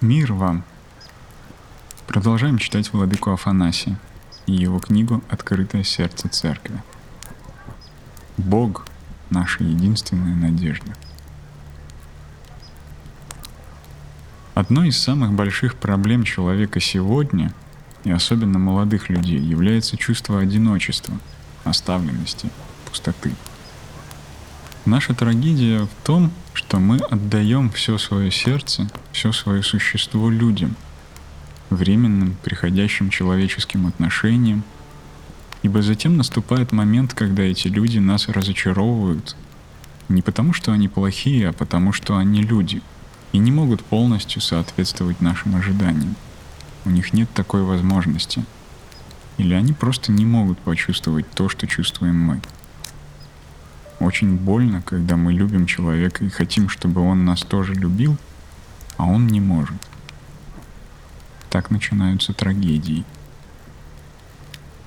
Мир вам! Продолжаем читать Владыку Афанасия и его книгу «Открытое сердце церкви». Бог — наша единственная надежда. Одной из самых больших проблем человека сегодня, и особенно молодых людей, является чувство одиночества, оставленности, пустоты. Наша трагедия в том, что мы отдаем все свое сердце, все свое существо людям, временным, приходящим человеческим отношениям, ибо затем наступает момент, когда эти люди нас разочаровывают, не потому что они плохие, а потому что они люди и не могут полностью соответствовать нашим ожиданиям. У них нет такой возможности. Или они просто не могут почувствовать то, что чувствуем мы. Очень больно, когда мы любим человека и хотим, чтобы он нас тоже любил, а он не может. Так начинаются трагедии.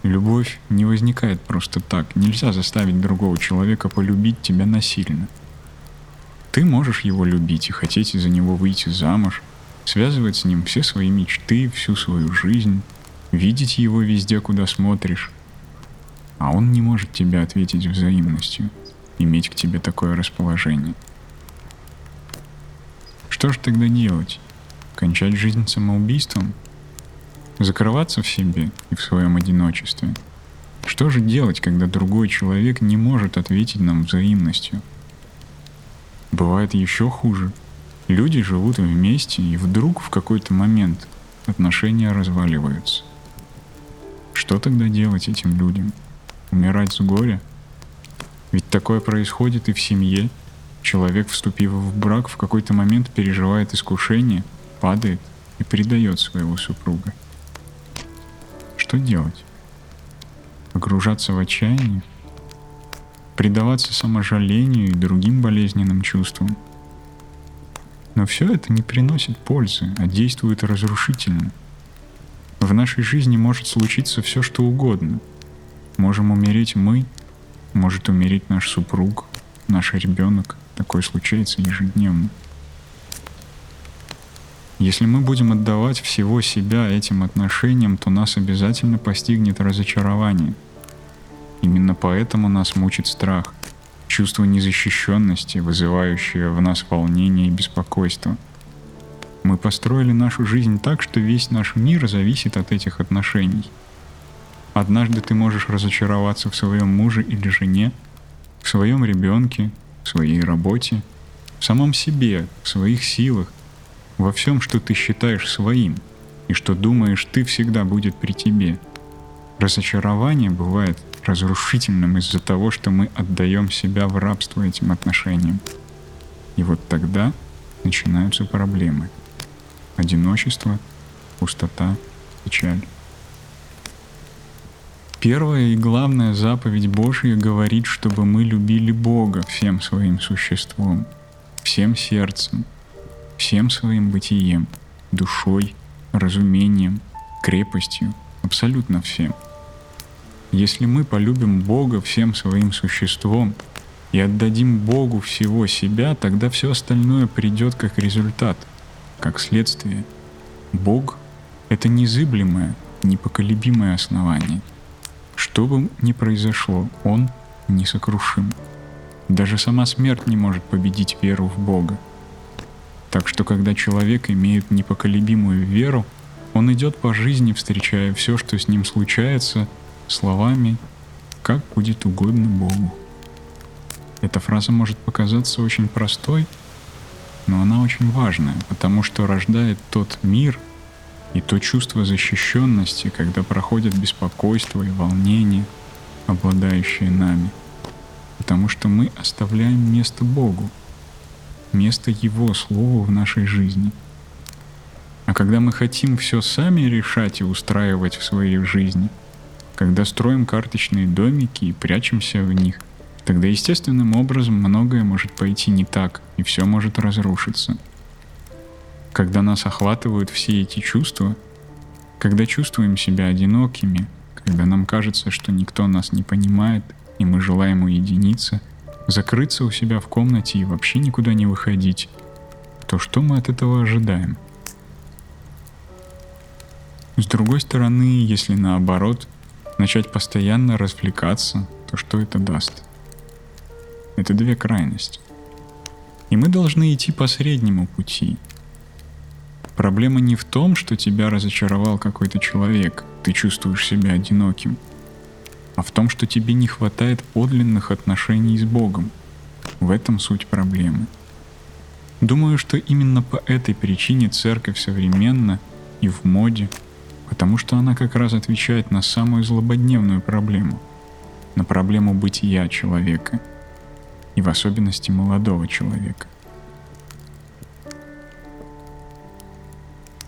Любовь не возникает просто так. Нельзя заставить другого человека полюбить тебя насильно. Ты можешь его любить и хотеть из-за него выйти замуж, связывать с ним все свои мечты, всю свою жизнь, видеть его везде, куда смотришь. А он не может тебе ответить взаимностью – иметь к тебе такое расположение. Что же тогда делать? Кончать жизнь самоубийством? Закрываться в себе и в своем одиночестве? Что же делать, когда другой человек не может ответить нам взаимностью? Бывает еще хуже. Люди живут вместе, и вдруг в какой-то момент отношения разваливаются. Что тогда делать этим людям? Умирать с горя – ведь такое происходит и в семье. Человек, вступив в брак, в какой-то момент переживает искушение, падает и предает своего супруга. Что делать? Погружаться в отчаяние? Предаваться саможалению и другим болезненным чувствам? Но все это не приносит пользы, а действует разрушительно. В нашей жизни может случиться все, что угодно. Можем умереть мы, может умереть наш супруг, наш ребенок. Такое случается ежедневно. Если мы будем отдавать всего себя этим отношениям, то нас обязательно постигнет разочарование. Именно поэтому нас мучит страх, чувство незащищенности, вызывающее в нас волнение и беспокойство. Мы построили нашу жизнь так, что весь наш мир зависит от этих отношений – Однажды ты можешь разочароваться в своем муже или жене, в своем ребенке, в своей работе, в самом себе, в своих силах, во всем, что ты считаешь своим и что думаешь ты всегда будет при тебе. Разочарование бывает разрушительным из-за того, что мы отдаем себя в рабство этим отношениям. И вот тогда начинаются проблемы. Одиночество, пустота, печаль. Первая и главная заповедь Божья говорит, чтобы мы любили Бога всем своим существом, всем сердцем, всем своим бытием, душой, разумением, крепостью, абсолютно всем. Если мы полюбим Бога всем своим существом и отдадим Богу всего себя, тогда все остальное придет как результат, как следствие. Бог — это незыблемое, непоколебимое основание — что бы ни произошло, он несокрушим. Даже сама смерть не может победить веру в Бога. Так что когда человек имеет непоколебимую веру, он идет по жизни, встречая все, что с ним случается, словами «как будет угодно Богу». Эта фраза может показаться очень простой, но она очень важная, потому что рождает тот мир — и то чувство защищенности, когда проходит беспокойство и волнение, обладающие нами. Потому что мы оставляем место Богу, место Его Слову в нашей жизни. А когда мы хотим все сами решать и устраивать в своей жизни, когда строим карточные домики и прячемся в них, тогда естественным образом многое может пойти не так, и все может разрушиться — когда нас охватывают все эти чувства, когда чувствуем себя одинокими, когда нам кажется, что никто нас не понимает, и мы желаем уединиться, закрыться у себя в комнате и вообще никуда не выходить, то что мы от этого ожидаем? С другой стороны, если наоборот, начать постоянно развлекаться, то что это даст? Это две крайности. И мы должны идти по среднему пути. Проблема не в том, что тебя разочаровал какой-то человек, ты чувствуешь себя одиноким, а в том, что тебе не хватает подлинных отношений с Богом. В этом суть проблемы. Думаю, что именно по этой причине церковь современна и в моде, потому что она как раз отвечает на самую злободневную проблему, на проблему бытия человека, и в особенности молодого человека.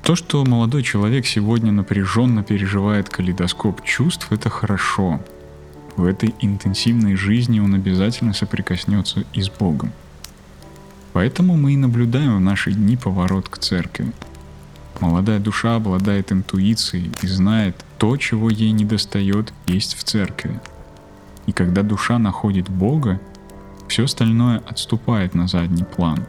То, что молодой человек сегодня напряженно переживает калейдоскоп чувств, это хорошо. В этой интенсивной жизни он обязательно соприкоснется и с Богом – Поэтому мы и наблюдаем в наши дни поворот к церкви. Молодая душа обладает интуицией и знает, то, чего ей не достает, есть в церкви. И когда душа находит Бога, все остальное отступает на задний план.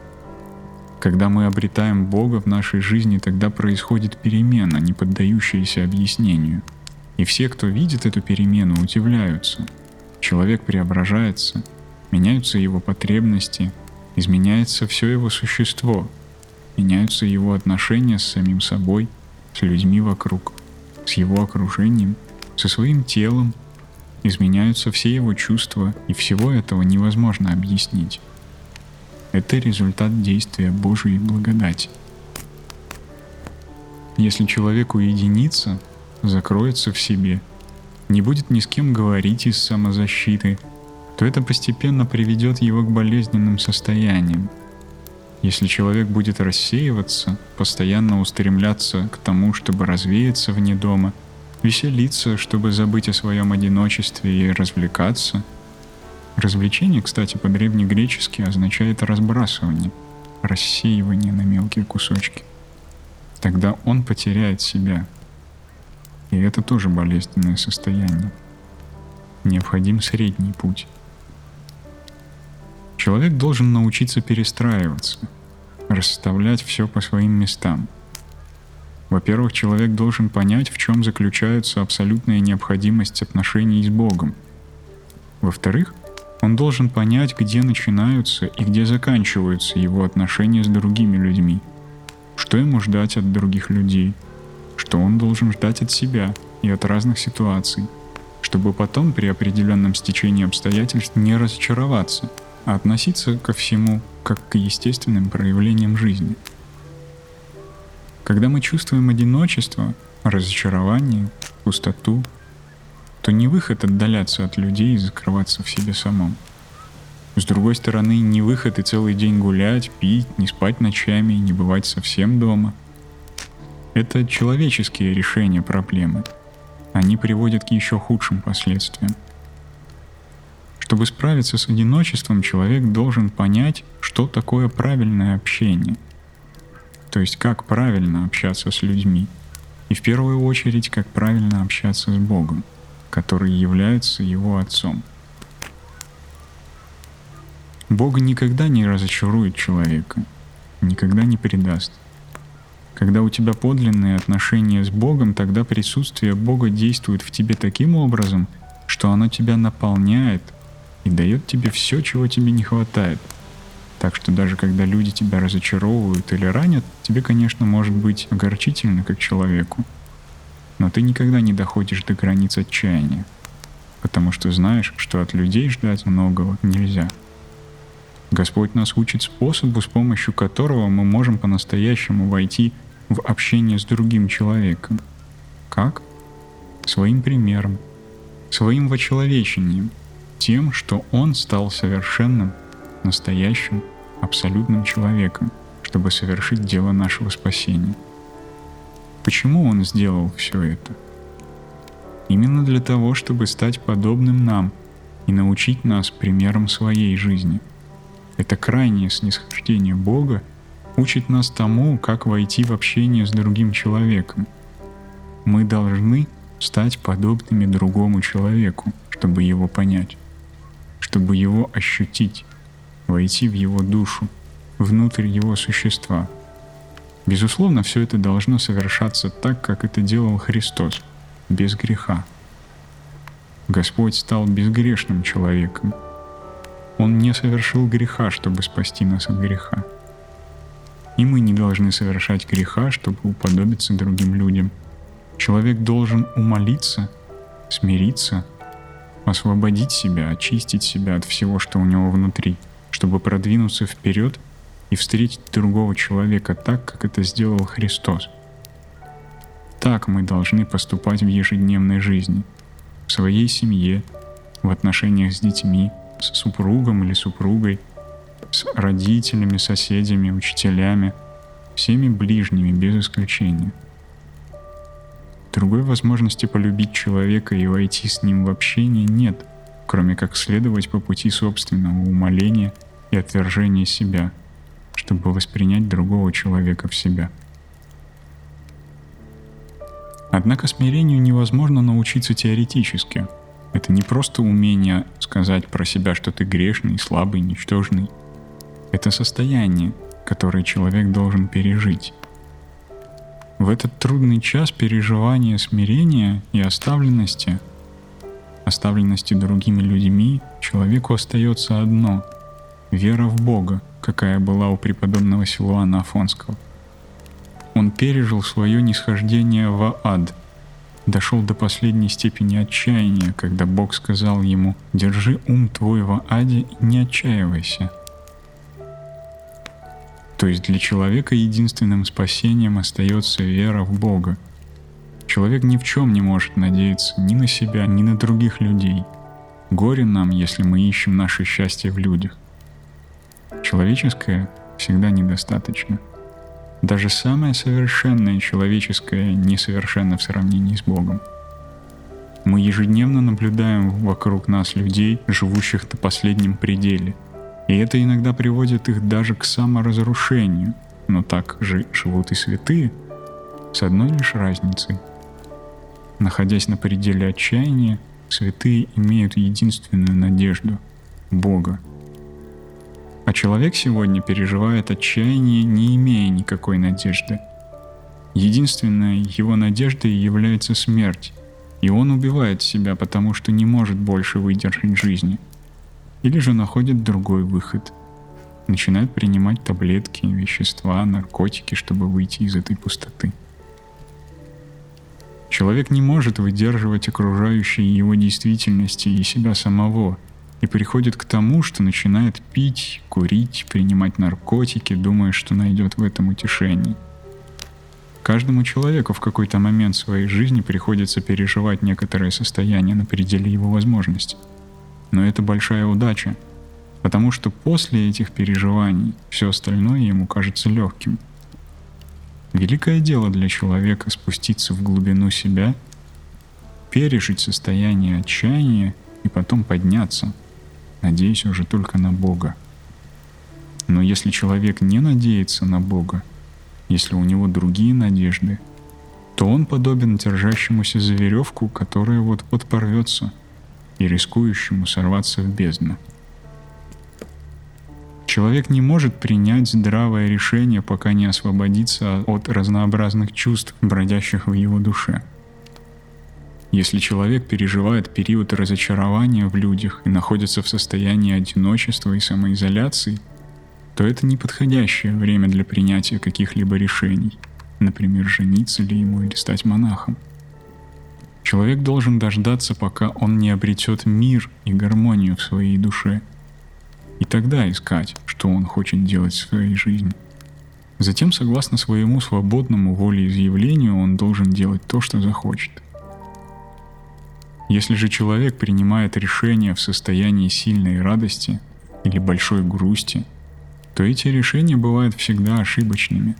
Когда мы обретаем Бога в нашей жизни, тогда происходит перемена, не поддающаяся объяснению. И все, кто видит эту перемену, удивляются. Человек преображается, меняются его потребности, изменяется все его существо, меняются его отношения с самим собой, с людьми вокруг, с его окружением, со своим телом, изменяются все его чувства, и всего этого невозможно объяснить. Это результат действия Божьей благодати. Если человек уединится, закроется в себе, не будет ни с кем говорить из самозащиты – то это постепенно приведет его к болезненным состояниям. Если человек будет рассеиваться, постоянно устремляться к тому, чтобы развеяться вне дома, веселиться, чтобы забыть о своем одиночестве и развлекаться. Развлечение, кстати, по-древнегречески означает разбрасывание, рассеивание на мелкие кусочки. Тогда он потеряет себя. И это тоже болезненное состояние. Необходим средний путь. Человек должен научиться перестраиваться, расставлять все по своим местам. Во-первых, человек должен понять, в чем заключается абсолютная необходимость отношений с Богом. Во-вторых, он должен понять, где начинаются и где заканчиваются его отношения с другими людьми, что ему ждать от других людей, что он должен ждать от себя и от разных ситуаций, чтобы потом при определенном стечении обстоятельств не разочароваться – а относиться ко всему как к естественным проявлениям жизни. Когда мы чувствуем одиночество, разочарование, пустоту, то не выход отдаляться от людей и закрываться в себе самом. С другой стороны, не выход и целый день гулять, пить, не спать ночами, не бывать совсем дома. Это человеческие решения проблемы. Они приводят к еще худшим последствиям – чтобы справиться с одиночеством, человек должен понять, что такое правильное общение. То есть как правильно общаться с людьми. И в первую очередь, как правильно общаться с Богом, который является его Отцом. Бог никогда не разочарует человека, никогда не предаст. Когда у тебя подлинные отношения с Богом, тогда присутствие Бога действует в тебе таким образом, что оно тебя наполняет – и дает тебе все, чего тебе не хватает. Так что даже когда люди тебя разочаровывают или ранят, тебе, конечно, может быть огорчительно как человеку. Но ты никогда не доходишь до границ отчаяния, потому что знаешь, что от людей ждать многого нельзя. Господь нас учит способу, с помощью которого мы можем по-настоящему войти в общение с другим человеком. Как? Своим примером, своим вочеловечением – тем, что он стал совершенным, настоящим, абсолютным человеком, чтобы совершить дело нашего спасения. Почему он сделал все это? Именно для того, чтобы стать подобным нам и научить нас примером своей жизни. Это крайнее снисхождение Бога учит нас тому, как войти в общение с другим человеком. Мы должны стать подобными другому человеку, чтобы его понять чтобы его ощутить, войти в его душу, внутрь его существа. Безусловно, все это должно совершаться так, как это делал Христос, без греха. Господь стал безгрешным человеком. Он не совершил греха, чтобы спасти нас от греха. И мы не должны совершать греха, чтобы уподобиться другим людям. Человек должен умолиться, смириться, освободить себя, очистить себя от всего, что у него внутри, чтобы продвинуться вперед и встретить другого человека так, как это сделал Христос. Так мы должны поступать в ежедневной жизни, в своей семье, в отношениях с детьми, с супругом или супругой, с родителями, соседями, учителями, всеми ближними без исключения. Другой возможности полюбить человека и войти с ним в общение нет, кроме как следовать по пути собственного умоления и отвержения себя – чтобы воспринять другого человека в себя. Однако смирению невозможно научиться теоретически. Это не просто умение сказать про себя, что ты грешный, слабый, ничтожный. Это состояние, которое человек должен пережить. В этот трудный час переживания смирения и оставленности, оставленности другими людьми, человеку остается одно — вера в Бога, какая была у преподобного Силуана Афонского. Он пережил свое нисхождение в ад, дошел до последней степени отчаяния, когда Бог сказал ему «Держи ум твой в аде и не отчаивайся». То есть для человека единственным спасением остается вера в Бога. Человек ни в чем не может надеяться ни на себя, ни на других людей. Горе нам, если мы ищем наше счастье в людях. Человеческое всегда недостаточно. Даже самое совершенное человеческое несовершенно в сравнении с Богом. Мы ежедневно наблюдаем вокруг нас людей, живущих на последнем пределе. И это иногда приводит их даже к саморазрушению. Но так же живут и святые, с одной лишь разницей. Находясь на пределе отчаяния, святые имеют единственную надежду — Бога, а человек сегодня переживает отчаяние, не имея никакой надежды. Единственной его надеждой является смерть, и он убивает себя, потому что не может больше выдержать жизни. Или же находит другой выход. Начинает принимать таблетки, вещества, наркотики, чтобы выйти из этой пустоты. Человек не может выдерживать окружающей его действительности и себя самого – и приходит к тому, что начинает пить, курить, принимать наркотики, думая, что найдет в этом утешение. Каждому человеку в какой-то момент своей жизни приходится переживать некоторое состояние на пределе его возможностей. Но это большая удача, потому что после этих переживаний все остальное ему кажется легким. Великое дело для человека спуститься в глубину себя, пережить состояние отчаяния и потом подняться – надеясь уже только на Бога. Но если человек не надеется на Бога, если у него другие надежды, то он подобен держащемуся за веревку, которая вот-вот порвется, и рискующему сорваться в бездну. Человек не может принять здравое решение, пока не освободится от разнообразных чувств, бродящих в его душе – если человек переживает период разочарования в людях и находится в состоянии одиночества и самоизоляции, то это неподходящее время для принятия каких-либо решений, например, жениться ли ему или стать монахом. Человек должен дождаться, пока он не обретет мир и гармонию в своей душе, и тогда искать, что он хочет делать в своей жизни. Затем, согласно своему свободному волеизъявлению, он должен делать то, что захочет – если же человек принимает решение в состоянии сильной радости или большой грусти, то эти решения бывают всегда ошибочными.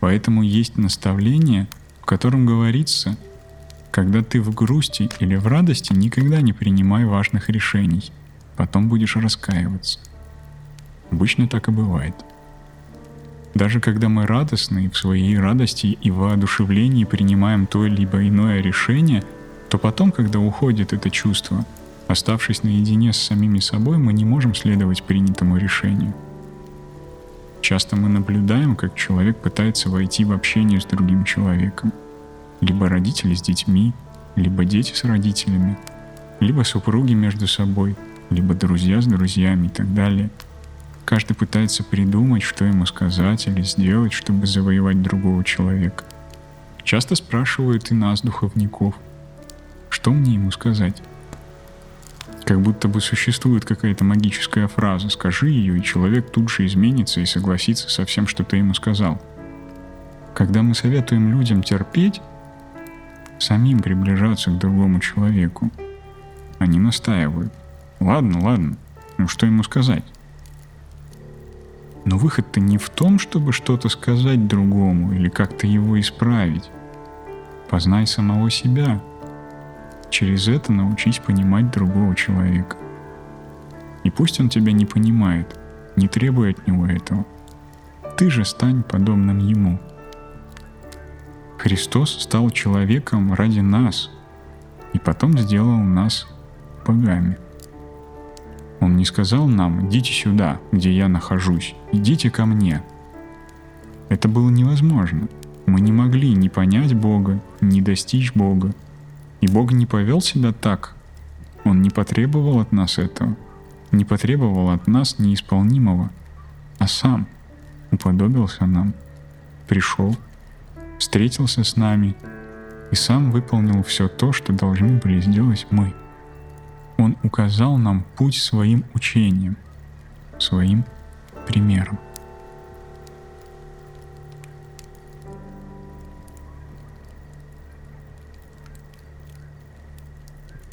Поэтому есть наставление, в котором говорится, когда ты в грусти или в радости, никогда не принимай важных решений, потом будешь раскаиваться. Обычно так и бывает. Даже когда мы радостны в своей радости и воодушевлении принимаем то либо иное решение – то потом, когда уходит это чувство, оставшись наедине с самими собой, мы не можем следовать принятому решению. Часто мы наблюдаем, как человек пытается войти в общение с другим человеком. Либо родители с детьми, либо дети с родителями, либо супруги между собой, либо друзья с друзьями и так далее. Каждый пытается придумать, что ему сказать или сделать, чтобы завоевать другого человека. Часто спрашивают и нас, духовников, что мне ему сказать? Как будто бы существует какая-то магическая фраза. Скажи ее, и человек тут же изменится и согласится со всем, что ты ему сказал. Когда мы советуем людям терпеть, самим приближаться к другому человеку, они настаивают. Ладно, ладно, ну что ему сказать? Но выход-то не в том, чтобы что-то сказать другому или как-то его исправить. Познай самого себя, Через это научись понимать другого человека. И пусть он тебя не понимает, не требуй от него этого. Ты же стань подобным ему. Христос стал человеком ради нас и потом сделал нас богами. Он не сказал нам, идите сюда, где я нахожусь, идите ко мне. Это было невозможно. Мы не могли ни понять Бога, ни достичь Бога, и Бог не повел себя так. Он не потребовал от нас этого, не потребовал от нас неисполнимого, а сам уподобился нам, пришел, встретился с нами и сам выполнил все то, что должны были сделать мы. Он указал нам путь своим учением, своим примером.